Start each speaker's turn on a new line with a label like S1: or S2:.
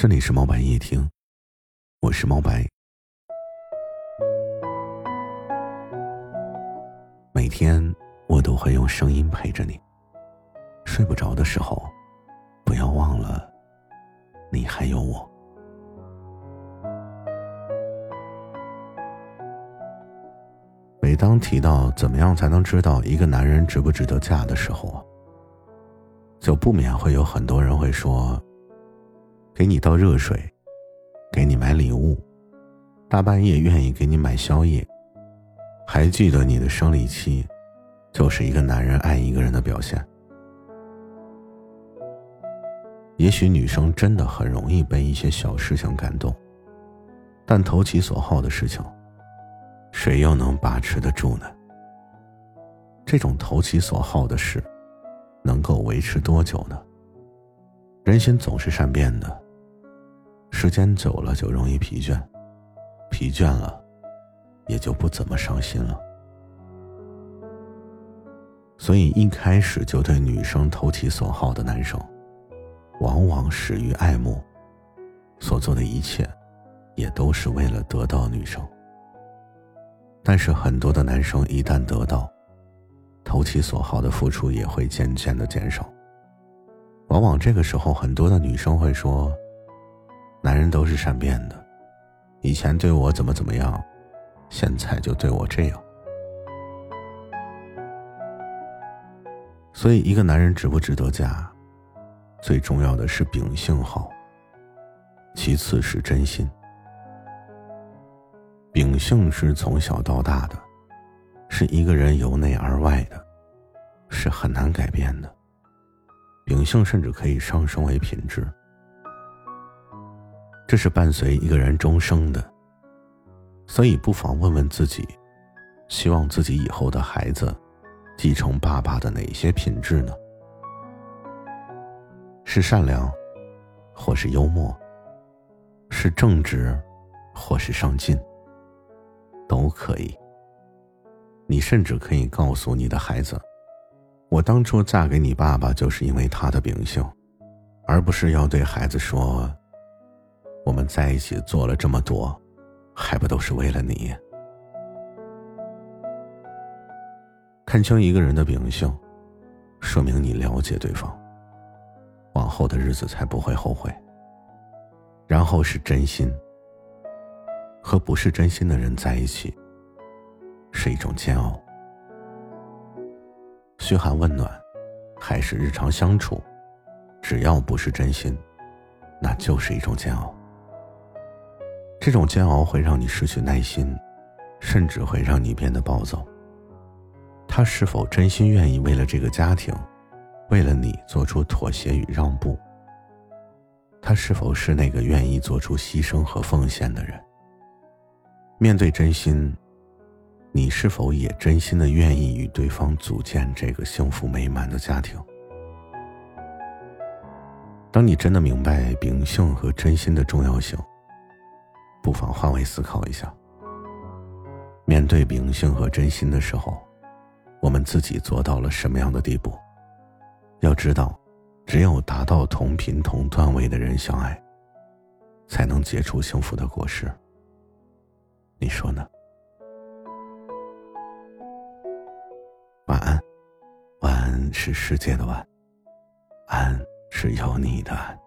S1: 这里是猫白夜听，我是猫白。每天我都会用声音陪着你。睡不着的时候，不要忘了，你还有我。每当提到怎么样才能知道一个男人值不值得嫁的时候，就不免会有很多人会说。给你倒热水，给你买礼物，大半夜愿意给你买宵夜，还记得你的生理期，就是一个男人爱一个人的表现。也许女生真的很容易被一些小事情感动，但投其所好的事情，谁又能把持得住呢？这种投其所好的事，能够维持多久呢？人心总是善变的。时间久了就容易疲倦，疲倦了，也就不怎么伤心了。所以一开始就对女生投其所好的男生，往往始于爱慕，所做的一切，也都是为了得到女生。但是很多的男生一旦得到，投其所好的付出也会渐渐的减少。往往这个时候，很多的女生会说。男人都是善变的，以前对我怎么怎么样，现在就对我这样。所以，一个男人值不值得嫁，最重要的是秉性好，其次是真心。秉性是从小到大的，是一个人由内而外的，是很难改变的。秉性甚至可以上升为品质。这是伴随一个人终生的，所以不妨问问自己：希望自己以后的孩子继承爸爸的哪些品质呢？是善良，或是幽默；是正直，或是上进，都可以。你甚至可以告诉你的孩子：我当初嫁给你爸爸，就是因为他的秉性，而不是要对孩子说。在一起做了这么多，还不都是为了你？看清一个人的秉性，说明你了解对方，往后的日子才不会后悔。然后是真心，和不是真心的人在一起，是一种煎熬。嘘寒问暖，还是日常相处，只要不是真心，那就是一种煎熬。这种煎熬会让你失去耐心，甚至会让你变得暴躁。他是否真心愿意为了这个家庭，为了你做出妥协与让步？他是否是那个愿意做出牺牲和奉献的人？面对真心，你是否也真心的愿意与对方组建这个幸福美满的家庭？当你真的明白秉性和真心的重要性。不妨换位思考一下，面对秉性和真心的时候，我们自己做到了什么样的地步？要知道，只有达到同频同段位的人相爱，才能结出幸福的果实。你说呢？晚安，晚安是世界的晚，安是有你的安。